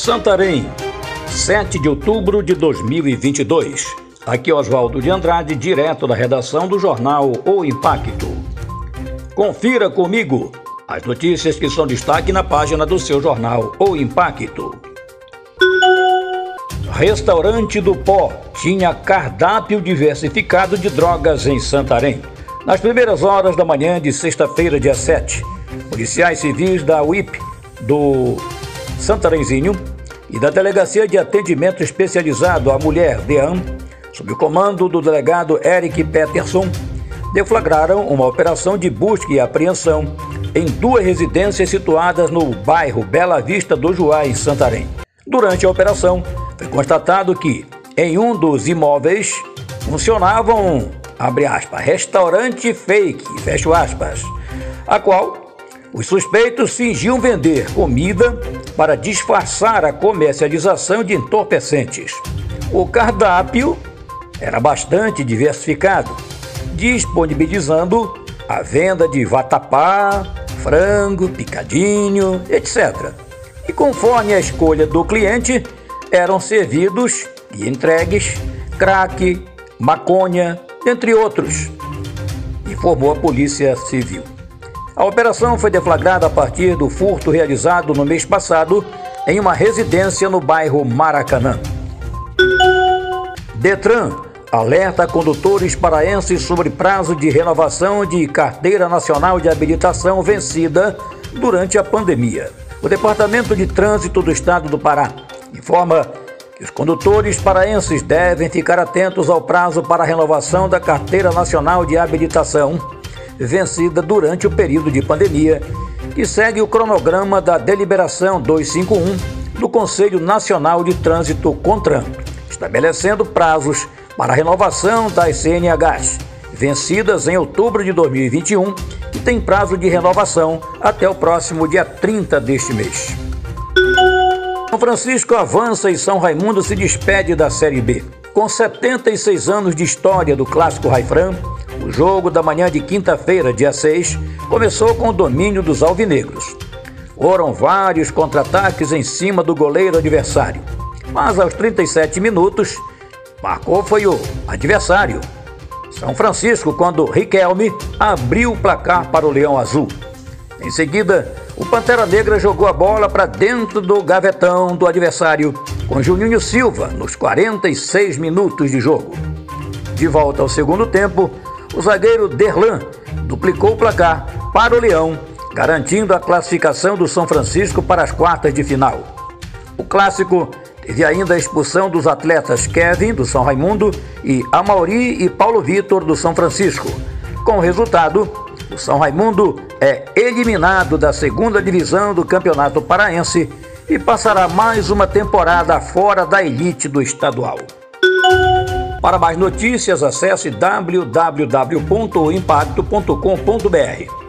Santarém, 7 de outubro de 2022. Aqui é Oswaldo de Andrade, direto da redação do jornal O Impacto. Confira comigo as notícias que são destaque na página do seu jornal O Impacto. Restaurante do Pó tinha cardápio diversificado de drogas em Santarém. Nas primeiras horas da manhã de sexta-feira, dia 7, policiais civis da UIP do Santarenzinho e da Delegacia de Atendimento Especializado à Mulher, DEAM, sob o comando do delegado Eric Peterson, deflagraram uma operação de busca e apreensão em duas residências situadas no bairro Bela Vista do Juá, em Santarém. Durante a operação, foi constatado que em um dos imóveis funcionavam, abre aspas, restaurante fake, fecho aspas, a qual os suspeitos fingiam vender comida para disfarçar a comercialização de entorpecentes. O cardápio era bastante diversificado, disponibilizando a venda de vatapá, frango, picadinho, etc. E conforme a escolha do cliente, eram servidos e entregues crack, maconha, entre outros, informou a Polícia Civil. A operação foi deflagrada a partir do furto realizado no mês passado em uma residência no bairro Maracanã. Detran alerta condutores paraenses sobre prazo de renovação de carteira nacional de habilitação vencida durante a pandemia. O Departamento de Trânsito do Estado do Pará informa que os condutores paraenses devem ficar atentos ao prazo para a renovação da Carteira Nacional de Habilitação, vencida durante o período de pandemia, que segue o cronograma da Deliberação 251 do Conselho Nacional de Trânsito CONTRAN, estabelecendo prazos para a renovação das CNHs, vencidas em outubro de 2021 e tem prazo de renovação até o próximo dia 30 deste mês. São Francisco avança e São Raimundo se despede da Série B. Com 76 anos de história do clássico Raifran, o jogo da manhã de quinta-feira, dia 6, começou com o domínio dos alvinegros. Foram vários contra-ataques em cima do goleiro adversário, mas aos 37 minutos, marcou foi o adversário, São Francisco, quando Riquelme abriu o placar para o Leão Azul. Em seguida, o Pantera Negra jogou a bola para dentro do gavetão do adversário, com Juninho Silva nos 46 minutos de jogo. De volta ao segundo tempo, o zagueiro Derlan duplicou o placar para o Leão, garantindo a classificação do São Francisco para as quartas de final. O clássico teve ainda a expulsão dos atletas Kevin, do São Raimundo, e Amauri e Paulo Vitor, do São Francisco. Com o resultado, o São Raimundo é eliminado da segunda divisão do Campeonato Paraense e passará mais uma temporada fora da elite do estadual. Para mais notícias, acesse www.impacto.com.br.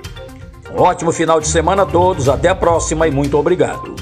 Um ótimo final de semana a todos, até a próxima e muito obrigado.